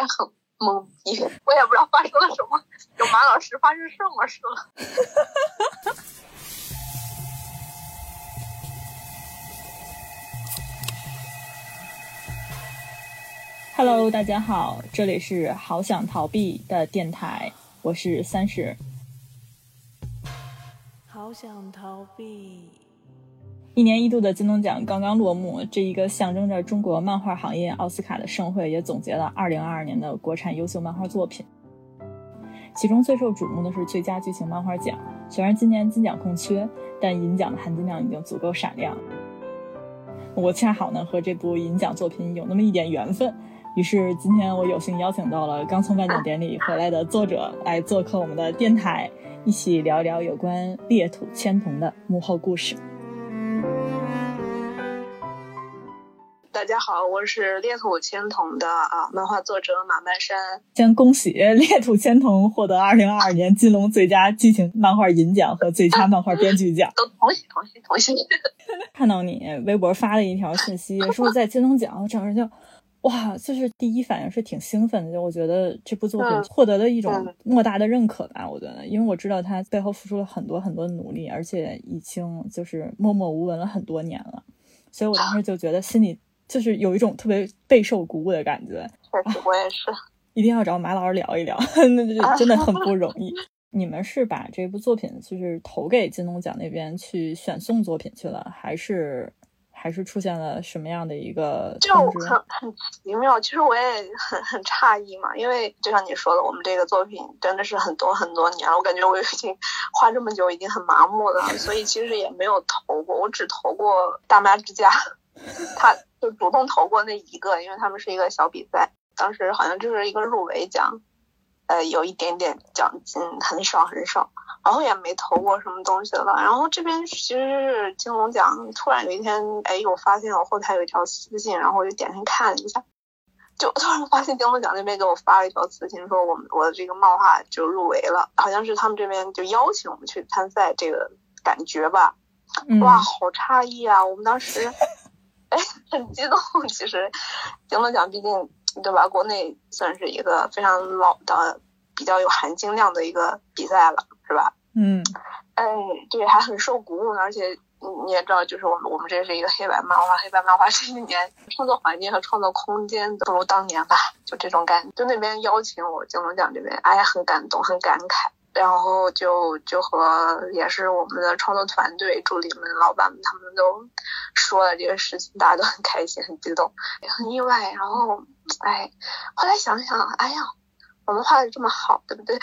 还很懵逼，我也不知道发生了什么，有马老师发生什么事了。Hello，大家好，这里是好想逃避的电台，我是三十。好想逃避。一年一度的金龙奖刚刚落幕，这一个象征着中国漫画行业奥斯卡的盛会也总结了2022年的国产优秀漫画作品。其中最受瞩目的是最佳剧情漫画奖，虽然今年金奖空缺，但银奖的含金量已经足够闪亮。我恰好呢和这部银奖作品有那么一点缘分。于是今天我有幸邀请到了刚从颁奖典礼回来的作者来做客我们的电台，一起聊一聊有关《裂土千童》的幕后故事。大家好，我是《裂土千童》的啊漫画作者马半山。先恭喜《裂土千童》获得二零二二年金龙最佳剧情漫画银奖和最佳漫画编剧奖。都同喜同喜同喜！看到你微博发了一条信息，说在金龙奖，整个人就。哇，就是第一反应是挺兴奋的，就我觉得这部作品获得了一种莫大的认可吧。我觉得，因为我知道他背后付出了很多很多努力，而且已经就是默默无闻了很多年了，所以我当时就觉得心里就是有一种特别备受鼓舞的感觉。确实，我也是，一定要找马老师聊一聊，那就真的很不容易。你们是把这部作品就是投给金龙奖那边去选送作品去了，还是？还是出现了什么样的一个就很很奇妙，其实我也很很诧异嘛，因为就像你说的，我们这个作品真的是很多很多年了，我感觉我已经画这么久，已经很麻木了，所以其实也没有投过，我只投过大妈之家，他就主动投过那一个，因为他们是一个小比赛，当时好像就是一个入围奖。呃，有一点点奖金，很少很少，然后也没投过什么东西了。然后这边其实是金龙奖，突然有一天，哎，我发现我后台有一条私信，然后我就点开看了一下，就突然发现金龙奖那边给我发了一条私信，说我们我的这个漫画就入围了，好像是他们这边就邀请我们去参赛，这个感觉吧，哇，好诧异啊！我们当时，哎，很激动。其实金龙奖毕竟。对吧？国内算是一个非常老的、比较有含金量的一个比赛了，是吧？嗯，哎，对，还很受鼓舞呢。而且你你也知道，就是我们我们这是一个黑白漫画，黑白漫画这几年创作环境和创作空间不如当年吧，就这种感觉。就那边邀请我金龙奖这边，哎，很感动，很感慨。然后就就和也是我们的创作团队、助理们、老板们，他们都说了这个事情，大家都很开心、很激动，也很意外。然后，哎，后来想想，哎呀，我们画的这么好，对不对？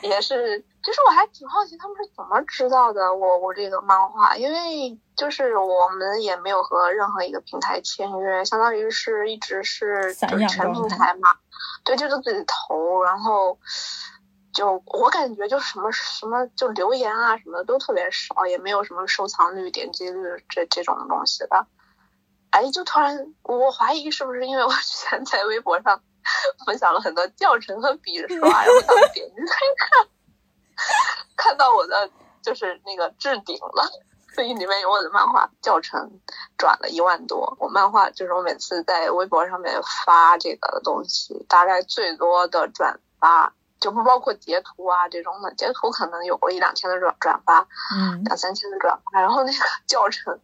也是，其实我还挺好奇他们是怎么知道的我我这个漫画，因为就是我们也没有和任何一个平台签约，相当于是一直是就是全平台嘛，对，就是自己投，然后就我感觉就什么什么就留言啊什么的都特别少，也没有什么收藏率、点击率这这种东西的，哎，就突然我怀疑是不是因为我之前在微博上。分享了很多教程和笔刷，然后他们点进去看，看到我的就是那个置顶了，所以里面有我的漫画教程，转了一万多。我漫画就是我每次在微博上面发这个东西，大概最多的转发就不包括截图啊这种的，截图可能有过一两千的转转发，嗯，两三千的转发，然后那个教程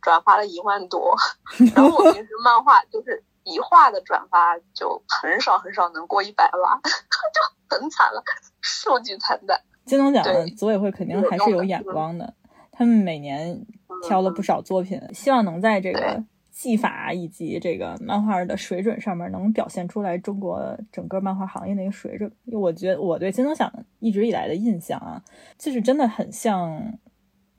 转发了一万多，然后我平时漫画就是。一画的转发就很少很少能过一百万，就很惨了，数据惨淡。金龙奖的组委会肯定还是有眼光的，他们每年挑了不少作品，希望能在这个技法以及这个漫画的水准上面能表现出来中国整个漫画行业的一个水准。我觉得我对金龙奖一直以来的印象啊，就是真的很像。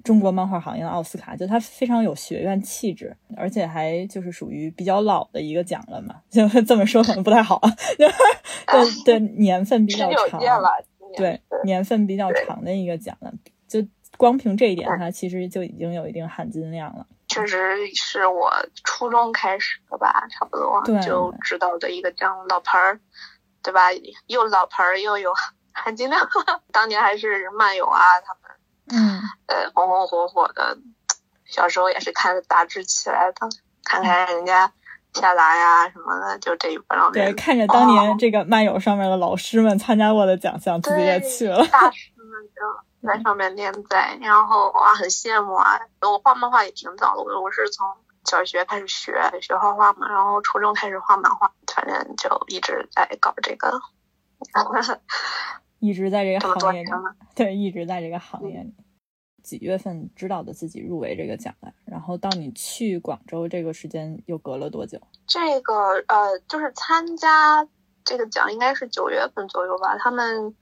中国漫画行业的奥斯卡，就它非常有学院气质，而且还就是属于比较老的一个奖了嘛，就这么说可能不太好，对对，年份比较长，对年份比较长的一个奖了，就光凭这一点，它其实就已经有一定含金量了。确实是我初中开始的吧，差不多就知道的一个奖，老牌儿，对吧？又老牌儿又有含金量，当年还是漫友啊，他们。嗯，呃，红红火火的，小时候也是看杂志起来的，看看人家夏达呀什么的，就这一方面。对，看着当年这个漫友上面的老师们参加过的奖项，自己也去了。大师们 就在上面连载，然后哇，很羡慕啊！我画漫画也挺早的，我我是从小学开始学学画画嘛，然后初中开始画漫画，反正就一直在搞这个，一直在这个行业里。对，一直在这个行业里。几月份知道的自己入围这个奖的？然后到你去广州这个时间又隔了多久？这个呃，就是参加这个奖应该是九月份左右吧。他们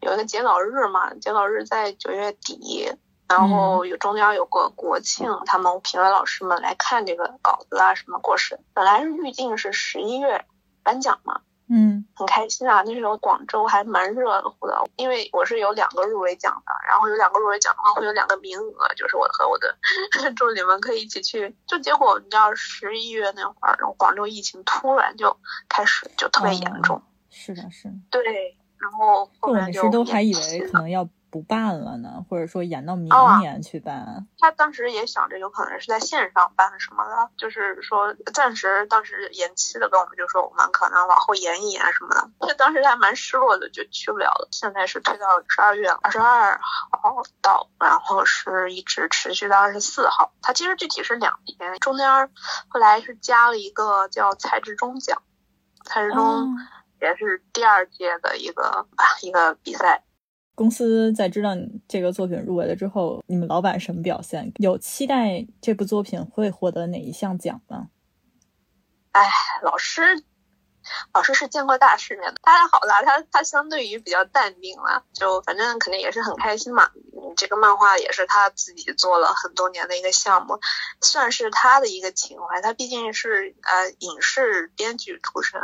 有一个截稿日嘛，截稿日在九月底，然后有中间有个国庆，他们评委老师们来看这个稿子啊什么过审。本来是预定是十一月颁奖嘛。嗯，很开心啊！那时候广州还蛮热乎的，因为我是有两个入围奖的，然后有两个入围奖的话会有两个名额，就是我和我的 助理们可以一起去。就结果你知道十一月那会儿，然后广州疫情突然就开始就特别严重。是的，是的。对，然后后面就都还以为可能要。不办了呢，或者说延到明年去办。他当时也想着有可能是在线上办什么的，就是说暂时当时延期的，跟我们就说我们可能往后延一延什么的。就当时还蛮失落的，就去不了了。现在是推到十二月二十二号到，然后是一直持续到二十四号。它其实具体是两天，中间后来是加了一个叫蔡志忠奖，蔡志忠也是第二届的一个一个比赛。公司在知道你这个作品入围了之后，你们老板什么表现？有期待这部作品会获得哪一项奖吗？哎，老师。老师是见过大世面的，他还好啦，他他相对于比较淡定了，就反正肯定也是很开心嘛。这个漫画也是他自己做了很多年的一个项目，算是他的一个情怀。他毕竟是呃影视编剧出身，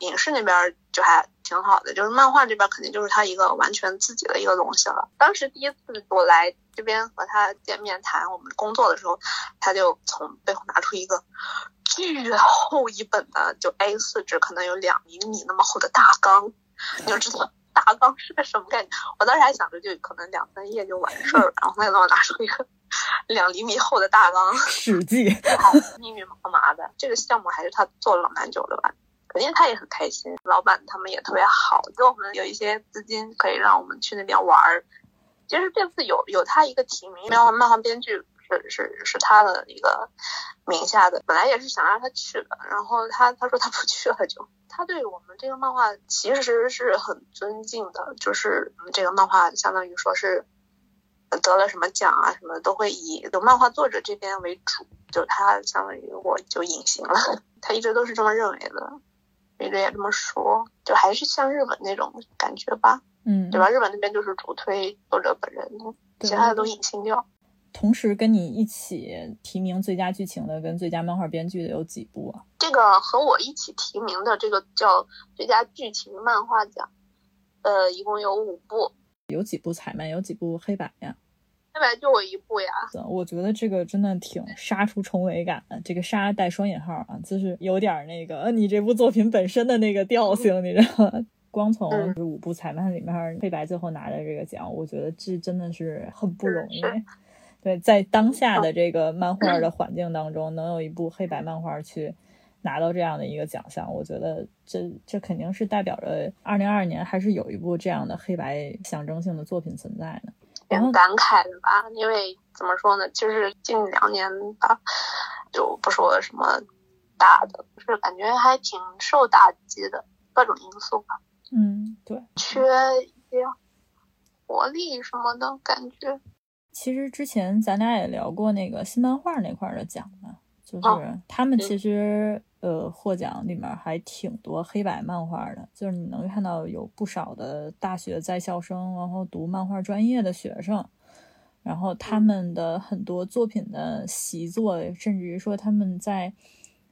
影视那边就还挺好的，就是漫画这边肯定就是他一个完全自己的一个东西了。当时第一次我来这边和他见面谈我们工作的时候，他就从背后拿出一个。巨厚一本的，就 A 四纸，可能有两厘米那么厚的大纲，你就知道大纲是个什么概念。我当时还想着，就可能两三页就完事儿了，然后他给我拿出一个两厘米厚的大纲，《史记》，密密麻麻的。这个项目还是他做了蛮久的吧？肯定他也很开心，老板他们也特别好，给我们有一些资金可以让我们去那边玩儿。其实这次有有他一个提名，漫画漫画编剧。是是是他的一个名下的，本来也是想让他去的，然后他他说他不去了，就。他对我们这个漫画其实是很尊敬的，就是这个漫画相当于说是得了什么奖啊什么都会以有漫画作者这边为主，就他相当于我就隐形了，他一直都是这么认为的，一直也这么说，就还是像日本那种感觉吧，嗯，对吧？日本那边就是主推作者本人，其他的都隐形掉。同时跟你一起提名最佳剧情的跟最佳漫画编剧的有几部啊？这个和我一起提名的这个叫最佳剧情漫画奖，呃，一共有五部。有几部彩漫，有几部黑白呀？黑白就我一部呀。我觉得这个真的挺杀出重围感的，这个“杀”带双引号啊，就是有点那个你这部作品本身的那个调性，你知道吗？光从五部彩漫里面，黑白最后拿的这个奖，我觉得这真的是很不容易。对，在当下的这个漫画的环境当中，能有一部黑白漫画去拿到这样的一个奖项，我觉得这这肯定是代表着二零二二年还是有一部这样的黑白象征性的作品存在的。挺感慨的吧？因为怎么说呢，就是近两年吧，就不说什么大的，就是感觉还挺受打击的，各种因素吧。嗯，对，缺一些活力什么的感觉。其实之前咱俩也聊过那个新漫画那块的奖嘛，就是他们其实呃获奖里面还挺多黑白漫画的，就是你能看到有不少的大学在校生，然后读漫画专业的学生，然后他们的很多作品的习作，甚至于说他们在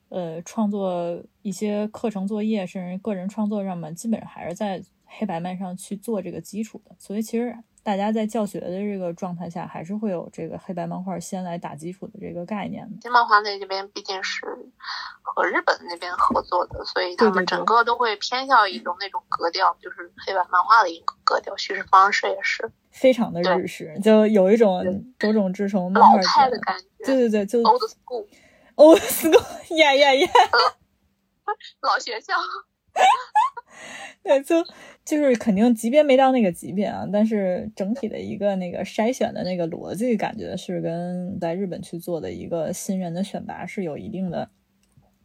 呃创作一些课程作业，甚至个人创作上面，基本上还是在黑白漫上去做这个基础的，所以其实。大家在教学的这个状态下，还是会有这个黑白漫画先来打基础的这个概念的。新漫画那这边毕竟是和日本那边合作的，所以他们整个都会偏向一种那种格调，就是黑白漫画的一个格调，叙事方式也是非常的日式，就有一种多种志成漫画老派的感觉。对对对，就 old school。哦，斯哥，呀呀呀！老学校。对，就就是肯定级别没到那个级别啊，但是整体的一个那个筛选的那个逻辑，感觉是跟在日本去做的一个新人的选拔是有一定的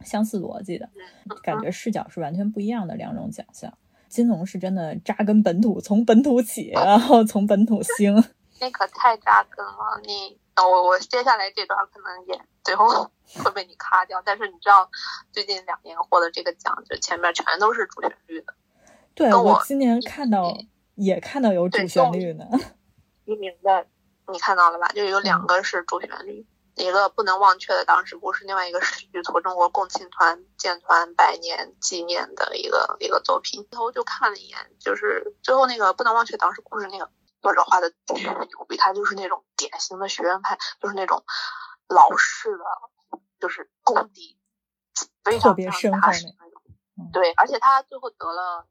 相似逻辑的，感觉视角是完全不一样的两种奖项。金龙是真的扎根本土，从本土起，然后从本土兴。那可太扎根了，你我我接下来这段可能也最后 会被你卡掉，但是你知道最近两年获得这个奖，就前面全都是主旋律的。对我今年看到也看到有主旋律 的。提名的你看到了吧？就有两个是主旋律，一个不能忘却的当时故事，另外一个是剧图中国共青团建团百年纪念的一个一个作品。然后就看了一眼，就是最后那个不能忘却当时故事那个。作者画的巨牛逼，他就是那种典型的学院派，就是那种老式的，就是功底非常非常扎实那种。对，而且他最后得了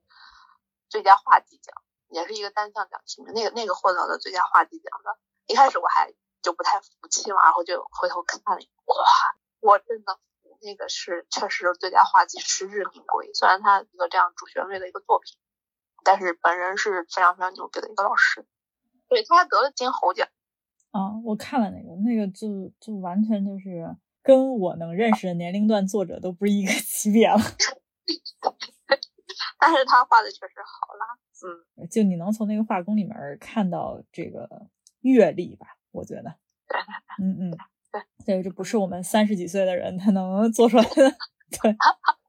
最佳画技奖，也是一个单项奖提名。那个那个获得了最佳画技奖的，一开始我还就不太服气嘛，然后就回头看了，哇，我真的那个是确实最佳画技实至名归。虽然他一个这样主旋律的一个作品，但是本人是非常非常牛逼的一个老师。对，他还得了金猴奖。啊，我看了那个，那个就就完全就是跟我能认识的年龄段作者都不是一个 级别了。但是他画的确实好啦，嗯，就你能从那个画工里面看到这个阅历吧？我觉得，对，嗯嗯，对，这个，这不是我们三十几岁的人他能做出来的，对。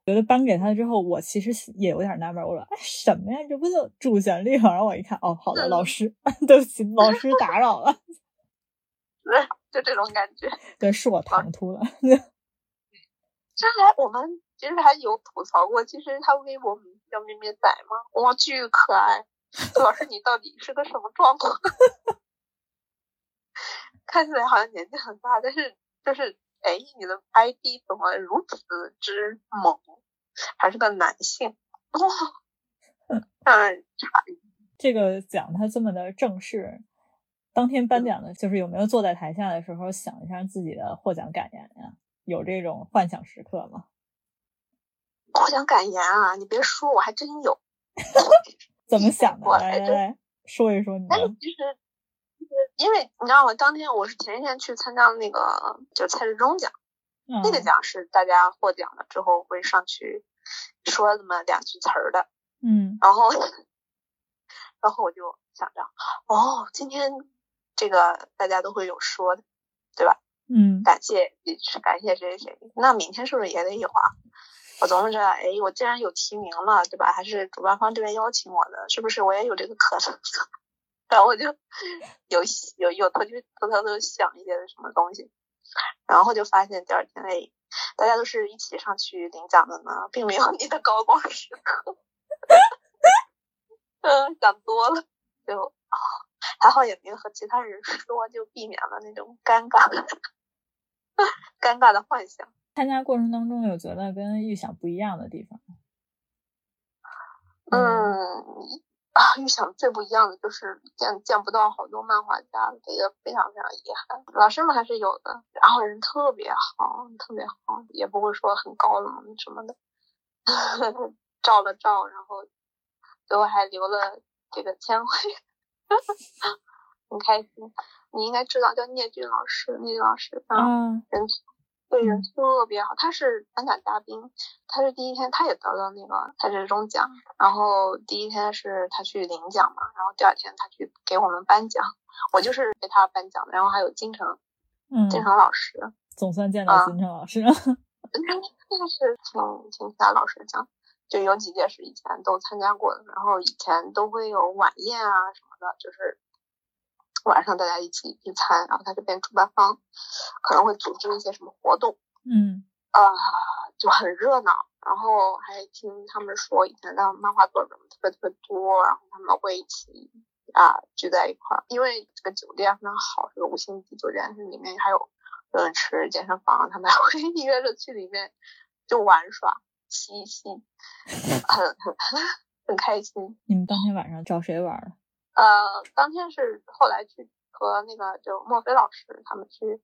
觉得颁给他之后，我其实也有点纳闷。我说：“哎，什么呀？这不就主旋律吗？”然后我一看，哦，好的，老师，对不起，老师打扰了。对，就这种感觉。对，是我唐突了。这还我们其实还有吐槽过，其实他微博名叫咩咩仔嘛，哇，巨可爱。老师，你到底是个什么状况？看起来好像年纪很大，但是就是。哎，你的 ID 怎么如此之猛？还是个男性，让人诧异。这个奖他这么的正式，当天颁奖的，就是有没有坐在台下的时候想一下自己的获奖感言呀？有这种幻想时刻吗？获奖感言啊，你别说，我还真有。怎么 想的？来来来说一说你。其实。因为你知道吗？当天我是前一天去参加那个，就蔡志忠奖，那个奖是大家获奖了之后会上去说那么两句词儿的，嗯，然后，然后我就想着，哦，今天这个大家都会有说的，对吧？嗯，感谢感谢谁谁谁，那明天是不是也得有啊？我琢磨着，哎，我既然有提名了，对吧？还是主办方这边邀请我的，是不是我也有这个可能？然后我就有有有偷去偷偷的想一些什么东西，然后就发现第二天哎，大家都是一起上去领奖的呢，并没有你的高光时刻。嗯，想多了，就还好也没有和其他人说，就避免了那种尴尬 尴尬的幻想。参加过程当中有觉得跟预想不一样的地方嗯。啊，预想最不一样的就是见见不到好多漫画家，这个非常非常遗憾。老师们还是有的，然后人特别好，特别好，也不会说很高冷什么的。照了照，然后最后还留了这个签会，很开心。你应该知道叫聂俊老师，聂俊老师啊，人。对人特别好，他是颁奖嘉宾，他是第一天他也得了那个他这种奖，然后第一天是他去领奖嘛，然后第二天他去给我们颁奖，我就是给他颁奖的，然后还有金城，嗯，金城老师，总算见到金城老师，那是听听其他老师讲，就有几届是以前都参加过的，然后以前都会有晚宴啊什么的，就是。晚上大家一起聚餐，然后他这边主办方可能会组织一些什么活动，嗯，啊，就很热闹。然后还听他们说，以前的漫画作者们特别特别多，然后他们会一起啊聚在一块儿。因为这个酒店非常好，这个五星级酒店是里面还有游泳池、健身房，他们还会约着去里面就玩耍、嬉戏，很很很开心。你们当天晚上找谁玩？呃，当天是后来去和那个就墨菲老师他们去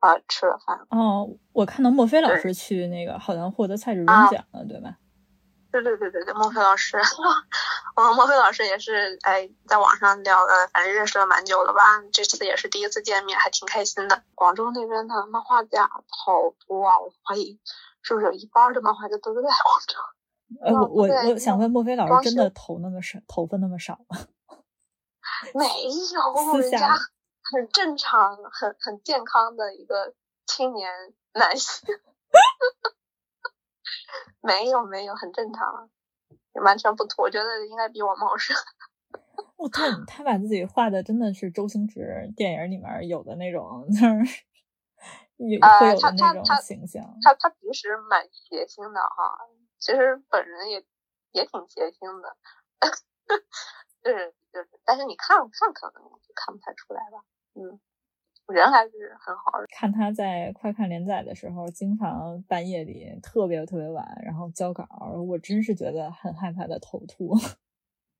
啊吃了饭。哦，我看到莫非老师去那个好像获得蔡志忠奖了，对吧？对对对对对，莫非老师，我和莫非老师也是哎，在网上聊的，反正认识了蛮久了吧。这次也是第一次见面，还挺开心的。广州那边的漫画家好多啊，我怀疑是不是有一半的漫画家都在广州。呃，我我我想问莫非老师，真的头那么少，头发那么少吗？没有，人家 很正常、很很健康的一个青年男性。没有没有，很正常，完全不秃，我觉得应该比我茂盛。哦，他 他把自己画的真的是周星驰电影里面有的那种，就是有会有的那种形象。他他平时蛮邪性的哈，其实本人也也挺邪性的，就是就是，但是你看看可能就看不太出来吧，嗯。人还是很好的。看他在快看连载的时候，经常半夜里特别特别晚，然后交稿，我真是觉得很害怕的头秃。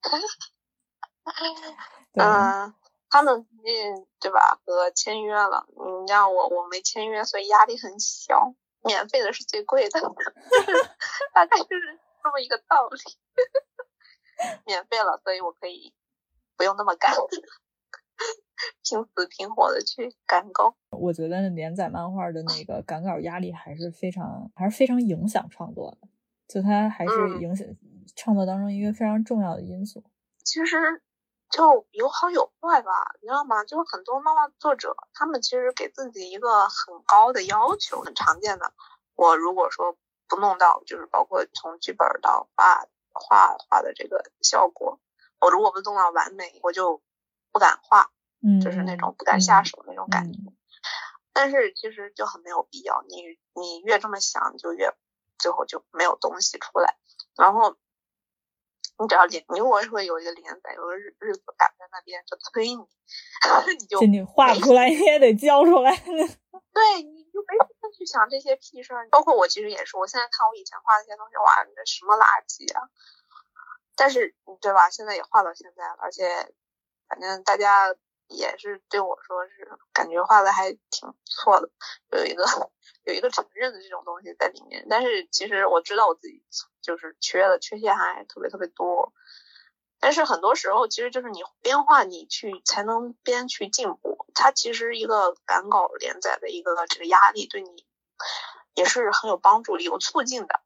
嗯，他们最近对吧？和签约了，你让我我没签约，所以压力很小。免费的是最贵的，大概就是这么一个道理。免费了，所以我可以不用那么赶。拼死拼活的去赶稿，我觉得连载漫画的那个赶稿压力还是非常，还是非常影响创作的，就它还是影响创作当中一个非常重要的因素。其实就有好有坏吧，你知道吗？就是很多漫画作者，他们其实给自己一个很高的要求，很常见的。我如果说不弄到，就是包括从剧本到画画画的这个效果，我如果不弄到完美，我就不敢画。就是那种不敢下手那种感觉，但是其实就很没有必要。你你越这么想，你就越最后就没有东西出来。然后你只要连，你如果会有一个连载，有个日日子赶在那边就催你，你就你画出来你也得交出来。对，你就没时间去想这些屁事儿。包括我其实也是，我现在看我以前画那些东西，哇，那什么垃圾啊！但是对吧？现在也画到现在了，而且反正大家。也是对我说是感觉画的还挺不错的，有一个有一个承认的这种东西在里面。但是其实我知道我自己就是缺的缺陷还特别特别多。但是很多时候其实就是你边画你去才能边去进步。它其实一个赶稿连载的一个这个压力对你也是很有帮助的，有促进的。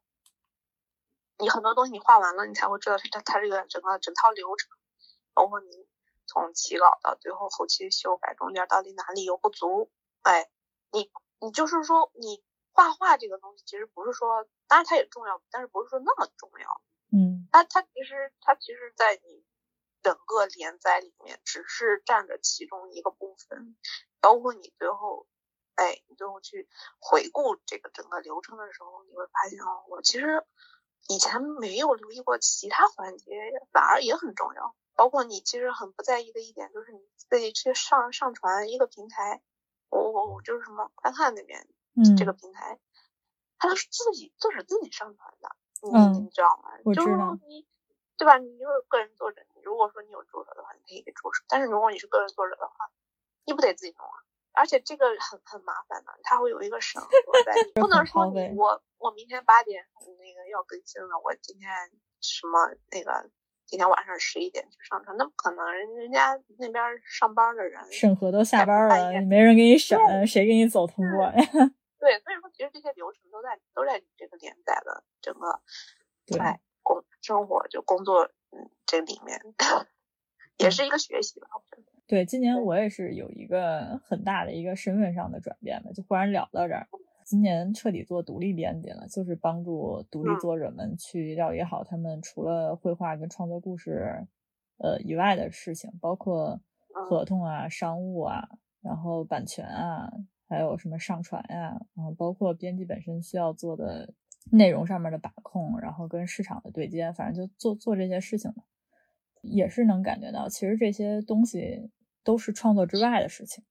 你很多东西你画完了，你才会知道它它这个整个整套流程，包括你。从起稿到最后后期修改，中间到底哪里有不足？哎，你你就是说，你画画这个东西，其实不是说，当然它也重要，但是不是说那么重要。嗯，它它其实它其实，在你整个连载里面，只是占着其中一个部分。包括你最后，哎，你最后去回顾这个整个流程的时候，你会发现哦，我其实以前没有留意过其他环节，反而也很重要。包括你其实很不在意的一点，就是你自己去上上传一个平台，我我我就是什么快看那边，嗯，这个平台，它都是自己作者自己上传的，你你知道吗？我知道。你对吧？你就是个人作者，你如果说你有助手的话，你可以给助手。但是如果你是个人作者的话，你不得自己弄啊？而且这个很很麻烦的，它会有一个审核在，不能说你我我明天八点那个要更新了，我今天什么那个。今天晚上十一点去上传，那不可能，人人家那边上班的人审核都下班了，没人给你审，谁给你走通过呀？对，所以说其实这些流程都在都在你这个连载的整个在工生活就工作嗯这里面，也是一个学习吧。我觉得对，今年我也是有一个很大的一个身份上的转变吧，就忽然聊到这儿。今年彻底做独立编辑了，就是帮助独立作者们去料理好他们除了绘画跟创作故事，呃以外的事情，包括合同啊、商务啊，然后版权啊，还有什么上传呀，然后包括编辑本身需要做的内容上面的把控，然后跟市场的对接，反正就做做这些事情嘛，也是能感觉到，其实这些东西都是创作之外的事情。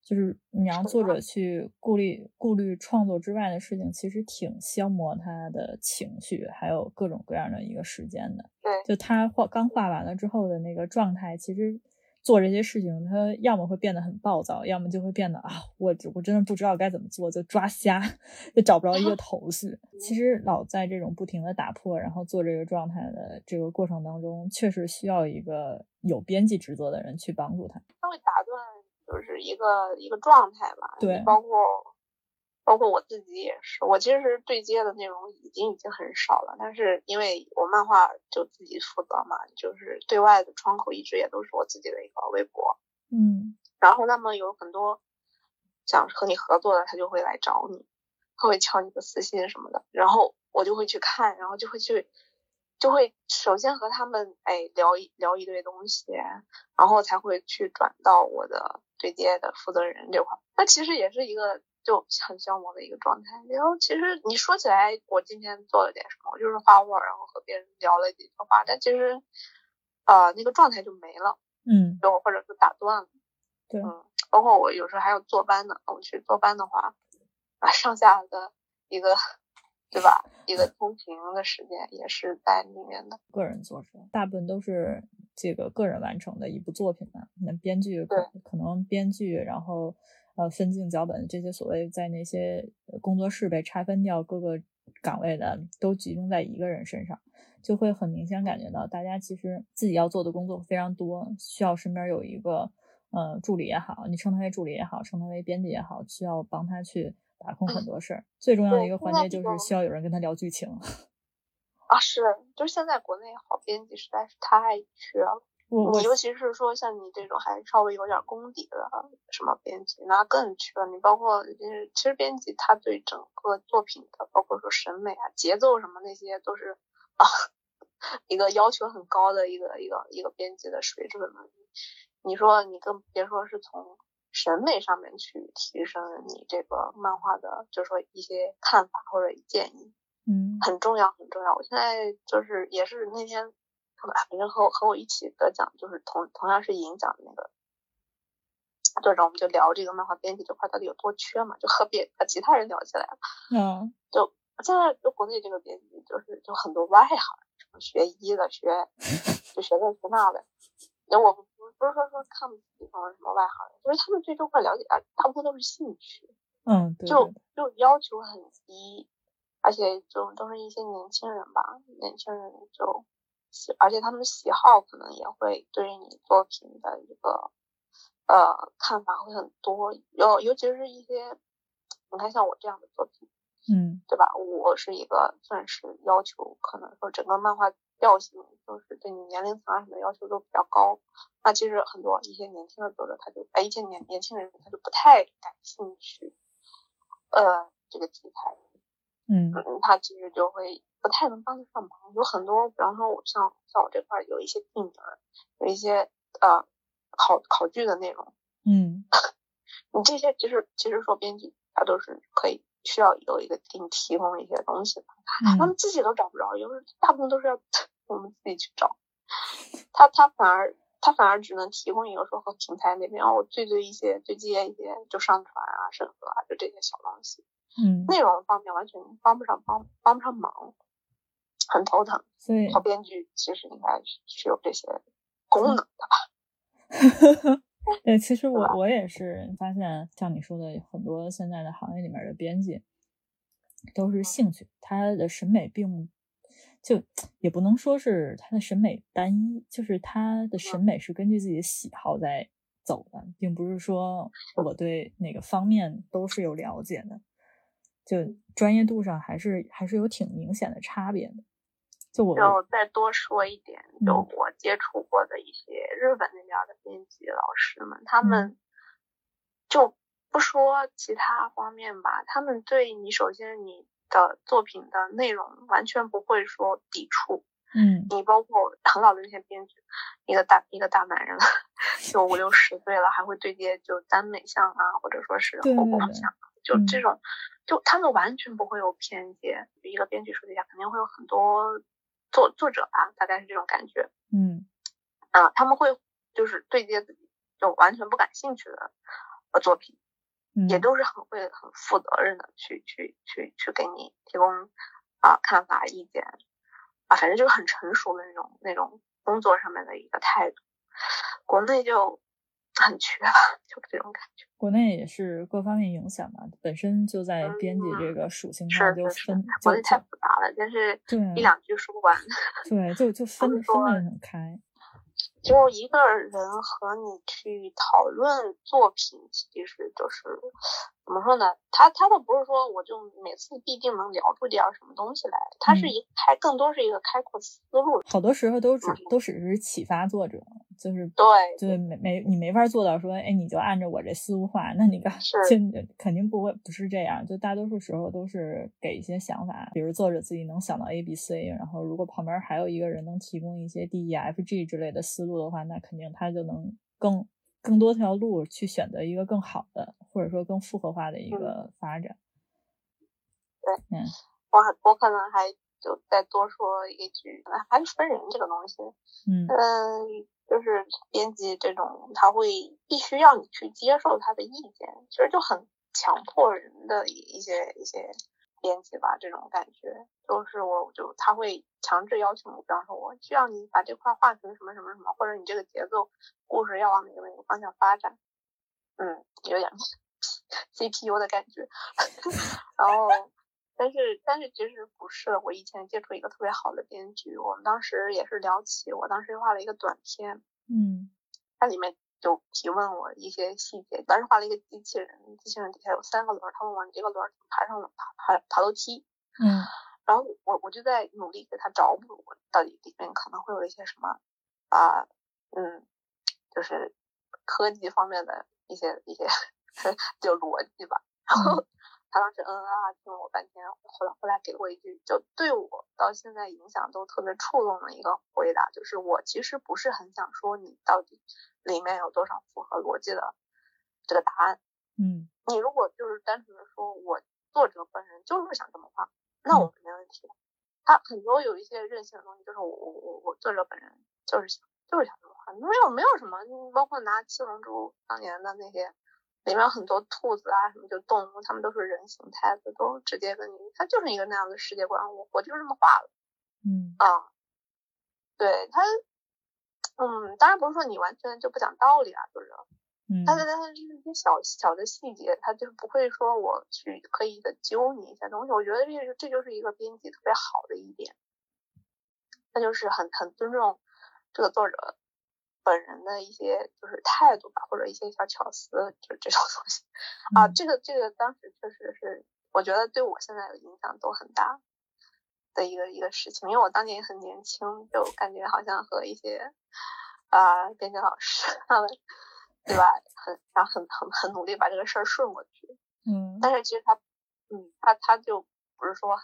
就是你让作者去顾虑顾虑创作之外的事情，其实挺消磨他的情绪，还有各种各样的一个时间的。对，就他画刚画完了之后的那个状态，其实做这些事情，他要么会变得很暴躁，要么就会变得啊，我我真的不知道该怎么做，就抓瞎，就找不着一个 头绪。其实老在这种不停的打破，然后做这个状态的这个过程当中，确实需要一个有编辑职责的人去帮助他。他会打断，就是一个一个状态吧。对，包括。包括我自己也是，我其实对接的内容已经已经很少了，但是因为我漫画就自己负责嘛，就是对外的窗口一直也都是我自己的一个微博，嗯，然后那么有很多想和你合作的，他就会来找你，他会敲你的私信什么的，然后我就会去看，然后就会去，就会首先和他们哎聊一聊一堆东西，然后才会去转到我的对接的负责人这块，那其实也是一个。就很消磨的一个状态。然后其实你说起来，我今天做了点什么，我就是画画，然后和别人聊了几句话，但其实，呃，那个状态就没了，嗯，就或者是打断了，对，嗯，包括我有时候还要坐班呢，我去坐班的话，啊，上下的一个，对吧？一个 通勤的时间也是在里面的。个人做事，大部分都是这个个人完成的一部作品嘛。那编剧可能编剧，然后。呃，分镜、脚本这些所谓在那些工作室被拆分掉各个岗位的，都集中在一个人身上，就会很明显感觉到大家其实自己要做的工作非常多，需要身边有一个呃助理也好，你称他为助理也好，称他为编辑也好，需要帮他去把控很多事儿。最重要的一个环节就是需要有人跟他聊剧情。啊，是，就是现在国内好编辑实在是太缺了。你尤其是说像你这种还稍微有点功底的什么编辑，那更缺了。你包括就是其实编辑他对整个作品的，包括说审美啊、节奏什么那些，都是啊 一个要求很高的一个一个一个编辑的水准了。你说你更别说是从审美上面去提升你这个漫画的，就是说一些看法或者建议，嗯，很重要很重要。我现在就是也是那天。反正和我和我一起得奖，就是同同样是银奖的那个作者，我们就聊这个漫画编辑这块到底有多缺嘛，就和别和其他人聊起来了。嗯，就现在就国内这个编辑，就是就很多外行，什么学医的，学就学这学那的。那我不不是说说看不起什么什么外行人，就是他们对这块了解啊，大部分都是兴趣。嗯，就就要求很低，而且就都是一些年轻人吧，年轻人就。而且他们的喜好可能也会对于你作品的一个呃看法会很多，尤尤其是一些你看像我这样的作品，嗯，对吧？我是一个算是要求可能说整个漫画调性就是对你年龄层啊什么要求都比较高，那其实很多一些年轻的作者他就哎一些年年轻人他就不太感兴趣，呃这个题材，嗯，他其实就会。不太能帮得上忙，有很多，比方说我像像我这块有一些电影，有一些呃考考据的内容，嗯，你这些其实其实说编剧他都是可以需要有一个给你提供一些东西的，他们自己都找不着，有时大部分都是要 我们自己去找，他他反而他反而只能提供一个说和平台那边哦对对一些对接一些就上传啊审核啊就这些小东西，嗯，内容方面完全帮不上帮帮不上忙。很头疼，所以好编剧其实应该是有这些功能的吧？对，其实我我也是发现，像你说的，很多现在的行业里面的编辑都是兴趣，他的审美并就也不能说是他的审美单一，就是他的审美是根据自己的喜好在走的，并不是说我对哪个方面都是有了解的，就专业度上还是还是有挺明显的差别的。就再多说一点，就我接触过的一些日本那边的编辑老师们，他们就不说其他方面吧，他们对你首先你的作品的内容完全不会说抵触，嗯，你包括很老的那些编剧，一个大一个大男人，就五六十岁了还会对接就耽美向啊，或者说是后宫像，就这种，就他们完全不会有偏见，一个编剧手底下肯定会有很多。作作者吧，大概是这种感觉。嗯，啊，他们会就是对接自己就完全不感兴趣的呃作品，也都是很会很负责任的去去去去给你提供啊看法意见啊，反正就是很成熟的那种那种工作上面的一个态度。国内就很缺吧，就这种感觉。国内也是各方面影响吧，本身就在编辑这个属性上就分，国内太复杂了，真是对一两句说不完。对，就就分分得很开。就一个人和你去讨论作品，其实就是怎么说呢？他他倒不是说我就每次必定能聊出点什么东西来，他是一开更多是一个开阔思路。好多时候都只都只是启发作者，就是对，对没没你没法做到说，哎，你就按照我这思路画，那你干是 肯定不会不是这样。就大多数时候都是给一些想法，比如作者自己能想到 A、B、C，然后如果旁边还有一个人能提供一些 D、E、F、G 之类的思路的话，那肯定他就能更更多条路去选择一个更好的，或者说更复合化的一个发展。对，嗯，我我可能还就再多说一句，还是分人这个东西。嗯嗯，就是编辑这种，他会必须要你去接受他的意见，其实就很强迫人的一些一些。编辑吧，这种感觉就是我就他会强制要求，比方说我需要你把这块画成什么什么什么，或者你这个节奏故事要往哪个哪个方向发展，嗯，有点 CPU 的感觉。然后，但是但是其实不是，我以前接触一个特别好的编剧，我们当时也是聊起，我当时画了一个短片，嗯，它里面。就提问我一些细节，当时画了一个机器人，机器人底下有三个轮，他问我你这个轮怎么爬上爬爬爬楼梯？嗯，然后我我就在努力给他找补，到底里面可能会有一些什么啊，嗯，就是科技方面的一些一些 就逻辑吧。然后他当时嗯啊听了我半天，后来后来给我一句，就对我到现在影响都特别触动的一个回答，就是我其实不是很想说你到底。里面有多少符合逻辑的这个答案？嗯，你如果就是单纯的说，我作者本人就是想这么画，那我没问题。他很多有一些任性的东西，就是我我我我作者本人就是想就是想这么画，没有没有什么，包括拿七龙珠当年的那些，里面很多兔子啊什么就动物，他们都是人形态的，都直接跟你，他就是一个那样的世界观，我我就是这么画的。嗯啊，对他。嗯，当然不是说你完全就不讲道理啊，就是，嗯，但是但是就是一些小小的细节，他就是不会说我去刻意的揪你一些东西。我觉得这这就是一个编辑特别好的一点，他就是很很尊重这个作者本人的一些就是态度吧，或者一些小巧思，就这种东西啊。这个这个当时确实是，我觉得对我现在的影响都很大。的一个一个事情，因为我当年也很年轻，就感觉好像和一些啊编辑老师 他们，对吧？很然后很很很努力把这个事儿顺过去。嗯。但是其实他，嗯，他他就不是说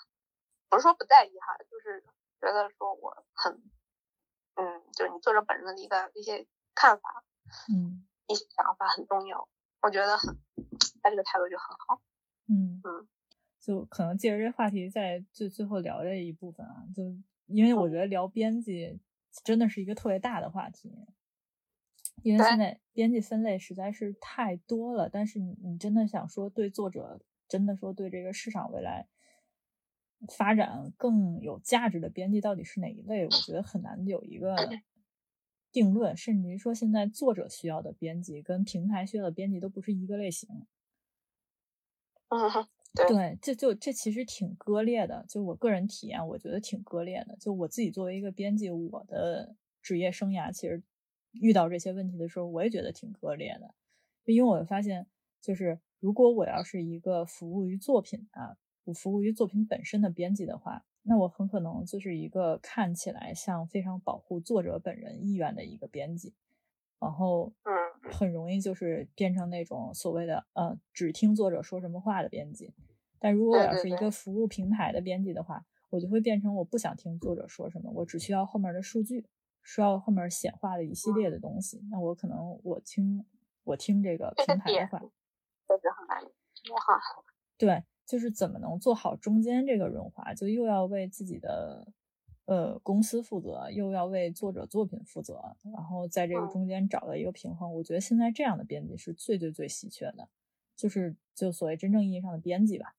不是说不在意哈，就是觉得说我很，嗯，就是你作者本人的一个一些看法，嗯，一些想法很重要，我觉得很，他这个态度就很好。嗯嗯。就可能借着这话题，在最最后聊这一部分啊，就因为我觉得聊编辑真的是一个特别大的话题，因为现在编辑分类实在是太多了。但是你你真的想说对作者，真的说对这个市场未来发展更有价值的编辑到底是哪一类？我觉得很难有一个定论，甚至于说现在作者需要的编辑跟平台需要的编辑都不是一个类型。嗯。对，这就这其实挺割裂的。就我个人体验，我觉得挺割裂的。就我自己作为一个编辑，我的职业生涯其实遇到这些问题的时候，我也觉得挺割裂的。因为我发现，就是如果我要是一个服务于作品啊，我服务于作品本身的编辑的话，那我很可能就是一个看起来像非常保护作者本人意愿的一个编辑。然后，嗯，很容易就是变成那种所谓的呃只听作者说什么话的编辑。但如果我要是一个服务平台的编辑的话，我就会变成我不想听作者说什么，我只需要后面的数据，需要后面显化的一系列的东西。那我可能我听我听这个平台的话，确实很难融化。对，就是怎么能做好中间这个润滑，就又要为自己的。呃，公司负责，又要为作者作品负责，然后在这个中间找到一个平衡。我觉得现在这样的编辑是最最最稀缺的，就是就所谓真正意义上的编辑吧。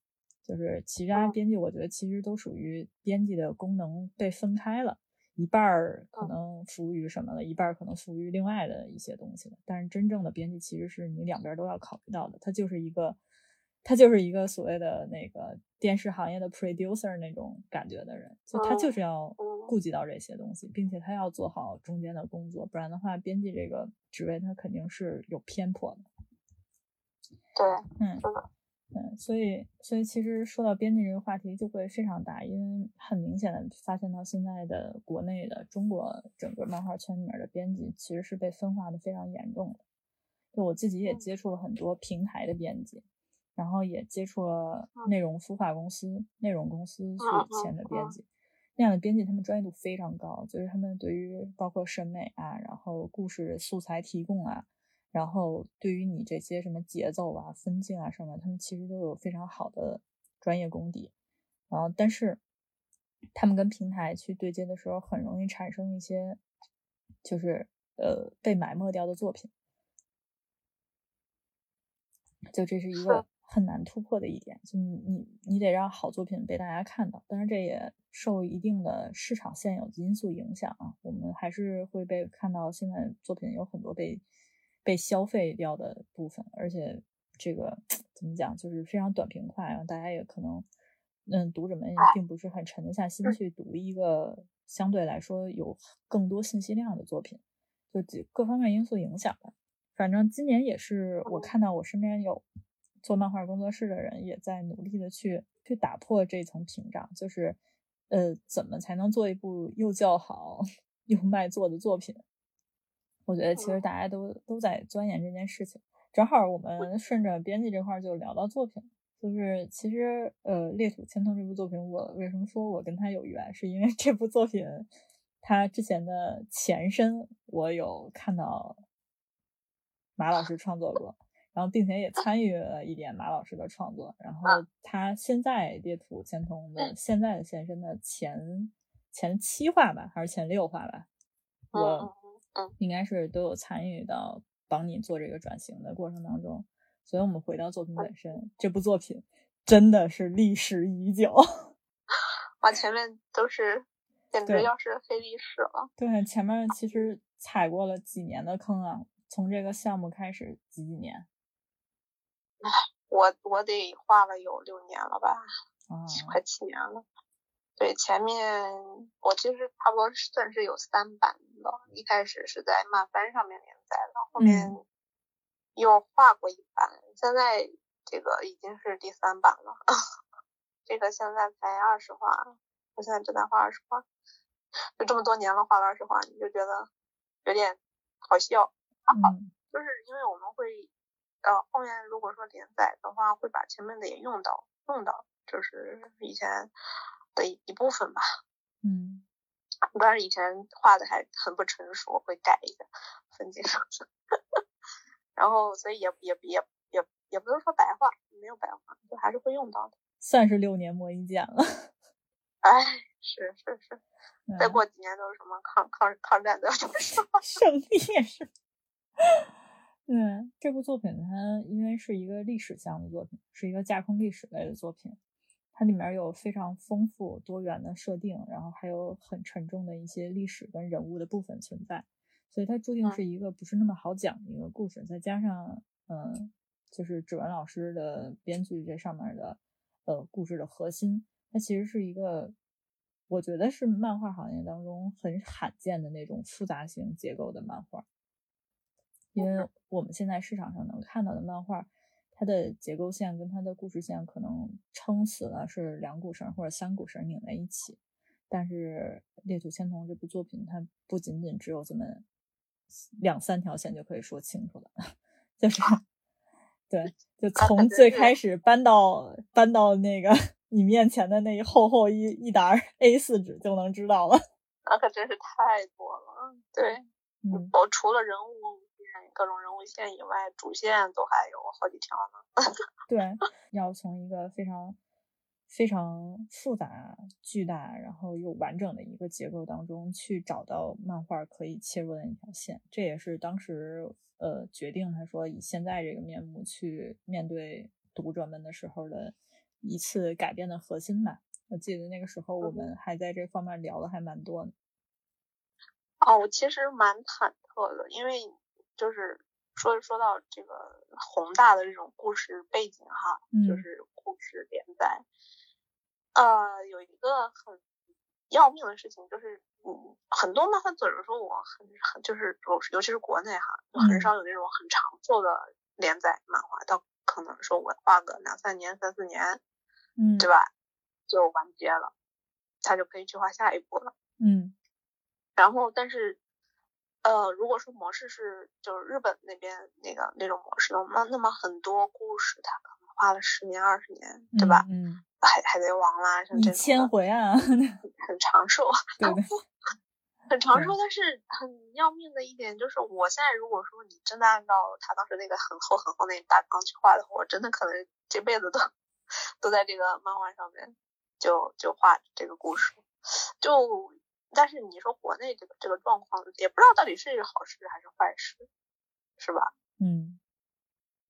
就是其他编辑，我觉得其实都属于编辑的功能被分开了，一半儿可能服务于什么了，一半儿可能服务于另外的一些东西了。但是真正的编辑其实是你两边都要考虑到的，他就是一个，他就是一个所谓的那个电视行业的 producer 那种感觉的人，就他就是要顾及到这些东西，并且他要做好中间的工作，不然的话，编辑这个职位他肯定是有偏颇的。对，嗯，是的。嗯，所以，所以其实说到编辑这个话题就会非常大，因为很明显的发现到现在的国内的中国整个漫画圈里面的编辑其实是被分化的非常严重的。就我自己也接触了很多平台的编辑，然后也接触了内容孵化公司、内容公司去签的编辑，那样的编辑他们专业度非常高，就是他们对于包括审美啊，然后故事素材提供啊。然后对于你这些什么节奏啊、分镜啊上面，他们其实都有非常好的专业功底。然后，但是他们跟平台去对接的时候，很容易产生一些就是呃被埋没掉的作品。就这是一个很难突破的一点，就你你你得让好作品被大家看到。但是，这也受一定的市场现有的因素影响啊。我们还是会被看到，现在作品有很多被。被消费掉的部分，而且这个怎么讲，就是非常短平快，然后大家也可能，嗯，读者们也并不是很沉得下心去读一个相对来说有更多信息量的作品，就几各方面因素影响吧。反正今年也是，我看到我身边有做漫画工作室的人也在努力的去去打破这层屏障，就是呃，怎么才能做一部又叫好 又卖座的作品？我觉得其实大家都都在钻研这件事情，正好我们顺着编辑这块就聊到作品，就是其实呃《裂土千通》这部作品，我为什么说我跟他有缘，是因为这部作品他之前的前身我有看到马老师创作过，然后并且也参与了一点马老师的创作，然后他现在《猎土千通》的现在的现身的前前七话吧，还是前六话吧，我。应该是都有参与到帮你做这个转型的过程当中，所以我们回到作品本身，这部作品真的是历史已久，哇，前面都是简直要是黑历史了。对，前面其实踩过了几年的坑啊，从这个项目开始几几年，唉，我我得画了有六年了吧，啊，快七年了。对，前面我其实差不多算是有三版的，一开始是在漫番上面连载的，后面又画过一版，现在这个已经是第三版了。这个现在才二十画，我现在正在画二十画，就这么多年了，画了二十画，你就觉得有点好笑。嗯，就是因为我们会呃后面如果说连载的话，会把前面的也用到，用到就是以前。的一一部分吧，嗯，当然以前画的还很不成熟，会改一下分镜什么的，然后所以也也也也也不能说白画，没有白画，就还是会用到的，算是六年磨一剑了。哎，是是是，再过几年都是什么抗抗抗战的胜利是。嗯，这部作品它因为是一个历史向的作品，是一个架空历史类的作品。它里面有非常丰富多元的设定，然后还有很沉重的一些历史跟人物的部分存在，所以它注定是一个不是那么好讲的一个故事。再加上，嗯，就是指纹老师的编剧这上面的，呃，故事的核心，它其实是一个，我觉得是漫画行业当中很罕见的那种复杂型结构的漫画，因为我们现在市场上能看到的漫画。它的结构线跟它的故事线可能撑死了是两股绳或者三股绳拧在一起，但是《猎土千童》这部作品，它不仅仅只有这么两三条线就可以说清楚了，就是 对，就从最开始搬到搬到那个 你面前的那一厚厚一一沓 A 四纸就能知道了。那可真是太多了，对，嗯，我除了人物。各种人物线以外，主线都还有好几条呢。对，要从一个非常非常复杂、巨大，然后又完整的一个结构当中去找到漫画可以切入的那条线，这也是当时呃决定他说以现在这个面目去面对读者们的时候的一次改变的核心吧。我记得那个时候我们还在这方面聊的还蛮多的。哦，我其实蛮忐忑的，因为就是说说到这个宏大的这种故事背景哈，就是故事连载，呃，有一个很要命的事情就是，嗯，很多漫画作者说我很很就是我尤其是国内哈，就很少有那种很长寿的连载漫画，到可能说我画个两三年、三四年，嗯，对吧，就完结了，他就可以去画下一部了，嗯。然后，但是，呃，如果说模式是就是日本那边那个那种模式的，那那么很多故事它可能花了十年二十年，对吧？嗯。海海贼王啦，像这种。千回啊。很长寿。对对。很长寿，但是很要命的一点就是，我现在如果说你真的按照他当时那个很厚很厚那大纲去画的话，我真的可能这辈子都都在这个漫画上面就就画这个故事，就。但是你说国内这个这个状况，也不知道到底是好事还是坏事，是吧？嗯，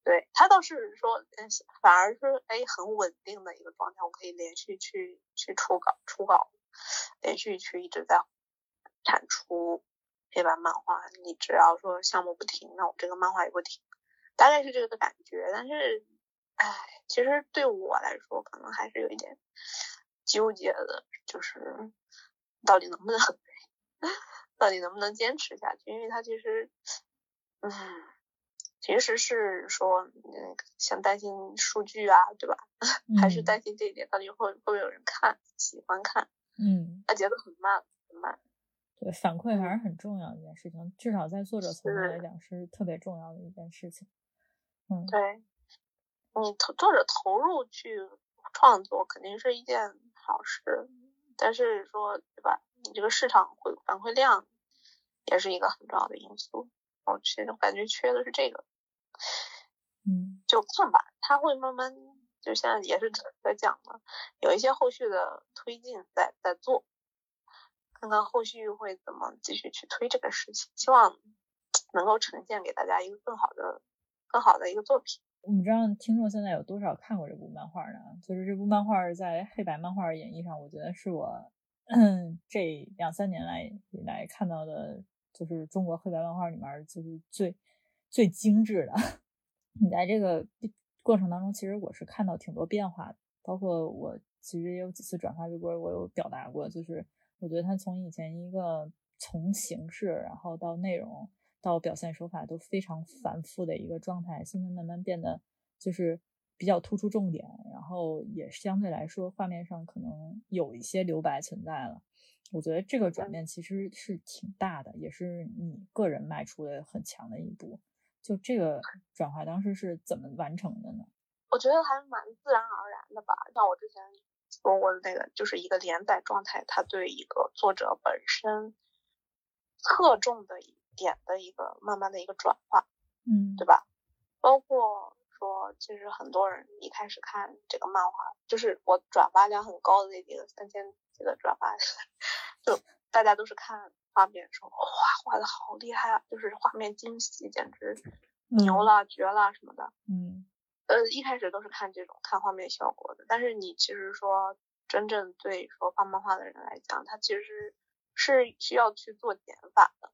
对他倒是说，嗯，反而是哎很稳定的一个状态，我可以连续去去出稿出稿，连续去一直在产出黑白漫画。你只要说项目不停，那我这个漫画也不停，大概是这个感觉。但是，哎，其实对我来说，可能还是有一点纠结的，就是。到底能不能，到底能不能坚持下去？因为他其实，嗯，其实是说，那个像担心数据啊，对吧？还是担心这一点，到底会会不会有人看，喜欢看？嗯，他节奏很慢，很慢。对，反馈还是很重要的一件事情，至少在作者层面来讲是特别重要的一件事情。嗯，对，你投作者投入去创作，肯定是一件好事。但是说对吧？你这个市场回反馈量也是一个很重要的因素。我其实感觉缺的是这个，嗯，就看吧，他会慢慢就现在也是在讲嘛，有一些后续的推进在在做，看看后续会怎么继续去推这个事情，希望能够呈现给大家一个更好的、更好的一个作品。我们知道听众现在有多少看过这部漫画呢？就是这部漫画在黑白漫画演绎上，我觉得是我 这两三年来以来看到的，就是中国黑白漫画里面就是最最精致的。你在这个过程当中，其实我是看到挺多变化的，包括我其实也有几次转发微博，我有表达过，就是我觉得他从以前一个从形式，然后到内容。到表现手法都非常繁复的一个状态，现在慢慢变得就是比较突出重点，然后也相对来说画面上可能有一些留白存在了。我觉得这个转变其实是挺大的，也是你个人迈出的很强的一步。就这个 转化当时是怎么完成的呢？我觉得还蛮自然而然的吧。像我之前说过的那个，就是一个连载状态，它对一个作者本身侧重的一。点的一个慢慢的一个转化，嗯，对吧？包括说，其实很多人一开始看这个漫画，就是我转发量很高的那几个三千几个转发，就大家都是看画面说，哇，画的好厉害啊，就是画面精细，简直牛了，绝了什么的，嗯，呃，一开始都是看这种看画面效果的，但是你其实说真正对说画漫画的人来讲，他其实是需要去做减法的。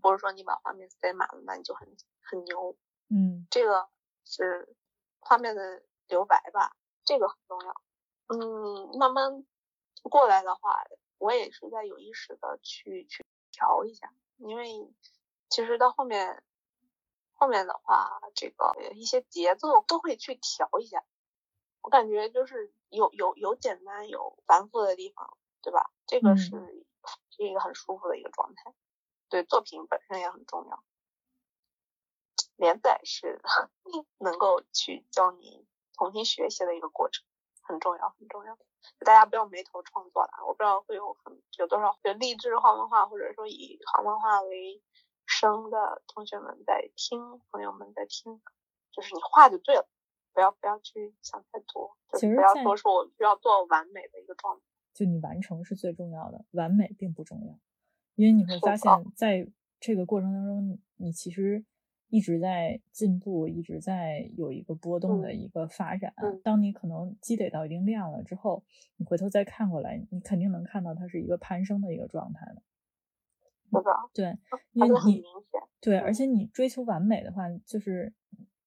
不是说你把画面塞满了，那你就很很牛。嗯，这个是画面的留白吧，这个很重要。嗯，慢慢过来的话，我也是在有意识的去去调一下，因为其实到后面后面的话，这个一些节奏都会去调一下。我感觉就是有有有简单有繁复的地方，对吧？这个是是一个很舒服的一个状态。对作品本身也很重要，连载是 能够去教你重新学习的一个过程，很重要很重要。大家不要没头创作了，我不知道会有很有多少就励志画漫画或者说以画漫画为生的同学们在听，朋友们在听，就是你画就对了，不要不要去想太多，就不要说说我需要做完美的一个状态，就你完成是最重要的，完美并不重要。因为你会发现，在这个过程当中，你其实一直在进步，一直在有一个波动的一个发展。当你可能积累到一定量了之后，你回头再看过来，你肯定能看到它是一个攀升的一个状态的。是的，对，因为你对，而且你追求完美的话，就是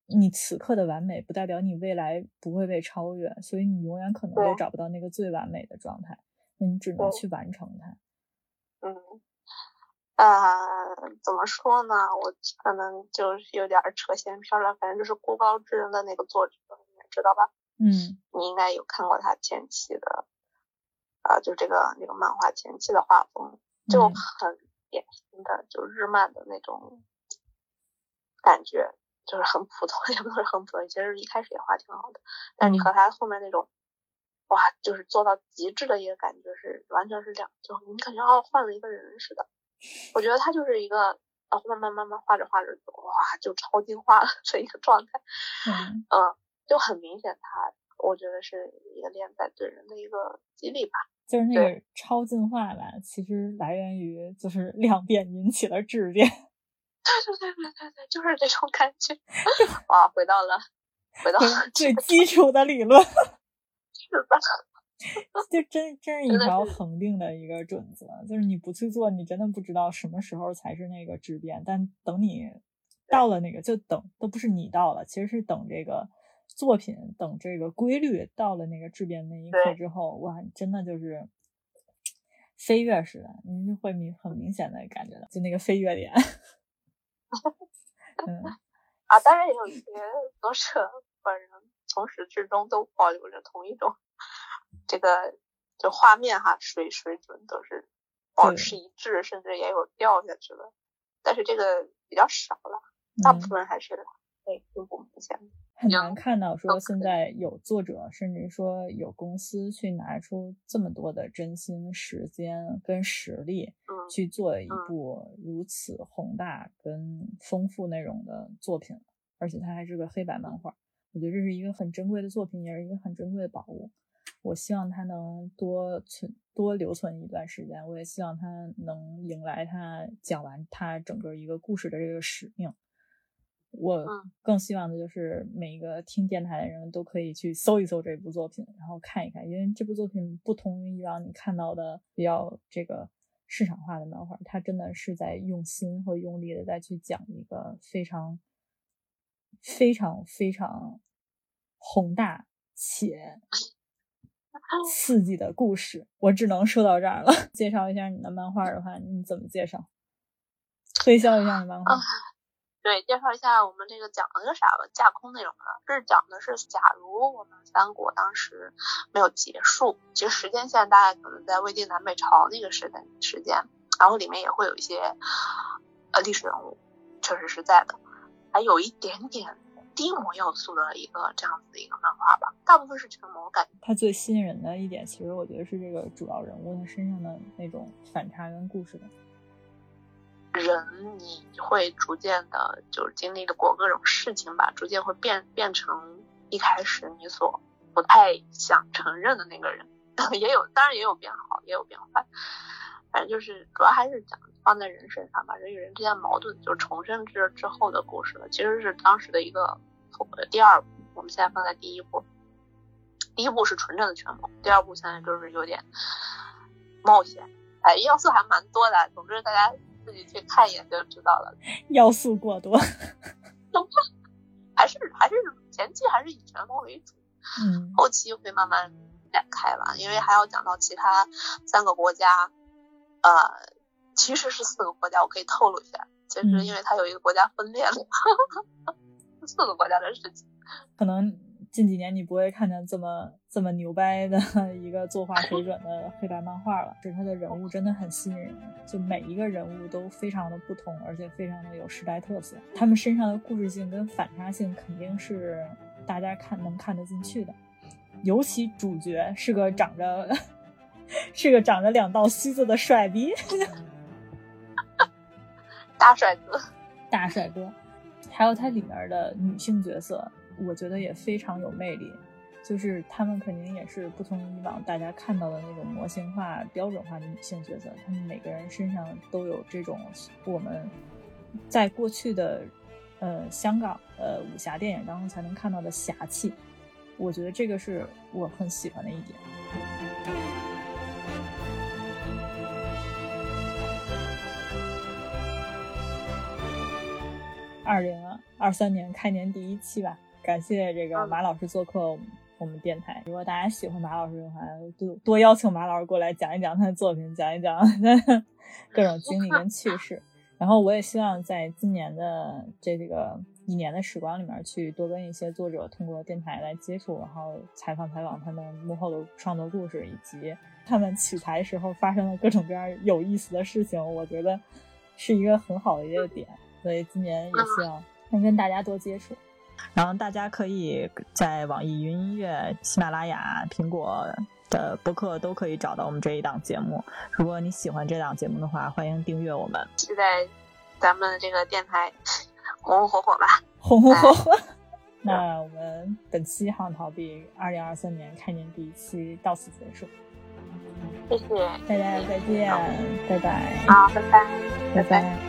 你此刻的完美，不代表你未来不会被超越，所以你永远可能都找不到那个最完美的状态，那你只能去完成它。嗯，呃，怎么说呢？我可能就是有点扯闲篇了，反正就是孤高之人的那个作者，你知道吧？嗯，你应该有看过他前期的，啊，就这个那个漫画前期的画风，就很典型的，就日漫的那种感觉，就是很普通，也不是很普通，其实一开始也画挺好的，但你和他后面那种，哇，就是做到极致的一个感觉是完全是两，就你感觉哦换了一个人似的。我觉得他就是一个，啊，慢慢慢慢画着画着，哇，就超进化了的一个状态，嗯嗯。就很明显，他我觉得是一个连载对人的一个激励吧。就是那个超进化吧，其实来源于就是量变引起了质变。对对对对对对，就是这种感觉。哇，回到了回到了最基础的理论。是的。就真真是一条恒定的一个准则，就是你不去做，你真的不知道什么时候才是那个质变。但等你到了那个，就等都不是你到了，其实是等这个。作品等这个规律到了那个质变那一刻之后，哇，真的就是飞跃似的，你就会明很明显的感觉到，就那个飞跃点。嗯 啊，当然也有一些作者本人从始至终都保留着同一种这个就画面哈水水准都是保持一致，甚至也有掉下去了，但是这个比较少了，大部分还是对并不明显。很难看到说现在有作者，甚至说有公司去拿出这么多的真心、时间跟实力，去做一部如此宏大跟丰富内容的作品，而且它还是个黑白漫画。我觉得这是一个很珍贵的作品，也是一个很珍贵的宝物。我希望它能多存、多留存一段时间。我也希望它能迎来它讲完它整个一个故事的这个使命。我更希望的就是每一个听电台的人都可以去搜一搜这部作品，然后看一看，因为这部作品不同于以往你看到的比较这个市场化的漫画，它真的是在用心和用力的再去讲一个非常非常非常宏大且刺激的故事。我只能说到这儿了。介绍一下你的漫画的话，你怎么介绍？推销一下你漫画。对，介绍一下我们这个讲的个啥吧，架空内容的？是讲的是，假如我们三国当时没有结束，其实时间线大概可能在魏晋南北朝那个时代时间，然后里面也会有一些呃历史人物，确实是在的，还有一点点低魔要素的一个这样子的一个漫画吧，大部分是全魔感。它最吸引人的一点，其实我觉得是这个主要人物他身上的那种反差跟故事感。人你会逐渐的，就是经历了过各种事情吧，逐渐会变变成一开始你所不太想承认的那个人，也有，当然也有变好，也有变坏，反正就是主要还是讲放在人身上吧，人与人之间矛盾，就重生之之后的故事了。其实是当时的一个第二部，我们现在放在第一步，第一步是纯正的权谋，第二步现在就是有点冒险，哎，要素还蛮多的，总之大家。自己去看一眼就知道了，要素过多，还是还是前期还是以权谋为主，嗯，后期会慢慢展开吧，因为还要讲到其他三个国家，呃，其实是四个国家，我可以透露一下，其实因为它有一个国家分裂了，四个国家的事情，可能。近几年你不会看见这么这么牛掰的一个作画水准的黑白漫画了，是他的人物真的很吸引人，就每一个人物都非常的不同，而且非常的有时代特色，他们身上的故事性跟反差性肯定是大家看能看得进去的，尤其主角是个长着 是个长着两道须子的帅逼，大帅哥，大帅哥，还有它里面的女性角色。我觉得也非常有魅力，就是他们肯定也是不同以往大家看到的那种模型化、标准化的女性角色，他们每个人身上都有这种我们在过去的呃香港呃武侠电影当中才能看到的侠气，我觉得这个是我很喜欢的一点。二零二三年开年第一期吧。感谢这个马老师做客我们电台。如果大家喜欢马老师的话，多多邀请马老师过来讲一讲他的作品，讲一讲 各种经历跟趣事。然后我也希望在今年的这个一年的时光里面，去多跟一些作者通过电台来接触，然后采访采访他们幕后的创作故事，以及他们取材时候发生的各种各样有意思的事情。我觉得是一个很好的一个点，所以今年也希望能跟大家多接触。然后大家可以在网易云音乐、喜马拉雅、苹果。的播客都可以找到我们这一档节目。如果你喜欢这档节目的话，欢迎订阅我们。期待咱们这个电台红红火火吧，红红火火。那我们本期《航逃避》二零二三年开年第一期到此结束。谢谢大家，再见，拜拜。好，拜拜，拜拜。